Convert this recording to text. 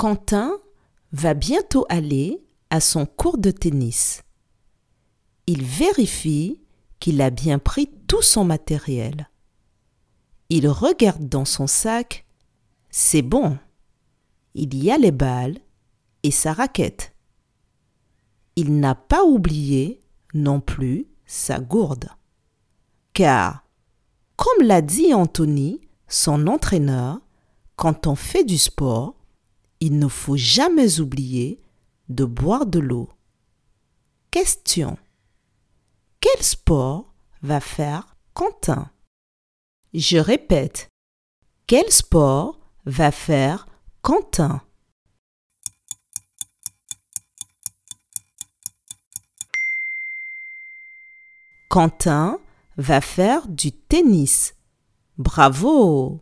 Quentin va bientôt aller à son cours de tennis. Il vérifie qu'il a bien pris tout son matériel. Il regarde dans son sac. C'est bon. Il y a les balles et sa raquette. Il n'a pas oublié non plus sa gourde. Car, comme l'a dit Anthony, son entraîneur, quand on fait du sport, il ne faut jamais oublier de boire de l'eau. Question. Quel sport va faire Quentin? Je répète. Quel sport va faire Quentin? Quentin va faire du tennis. Bravo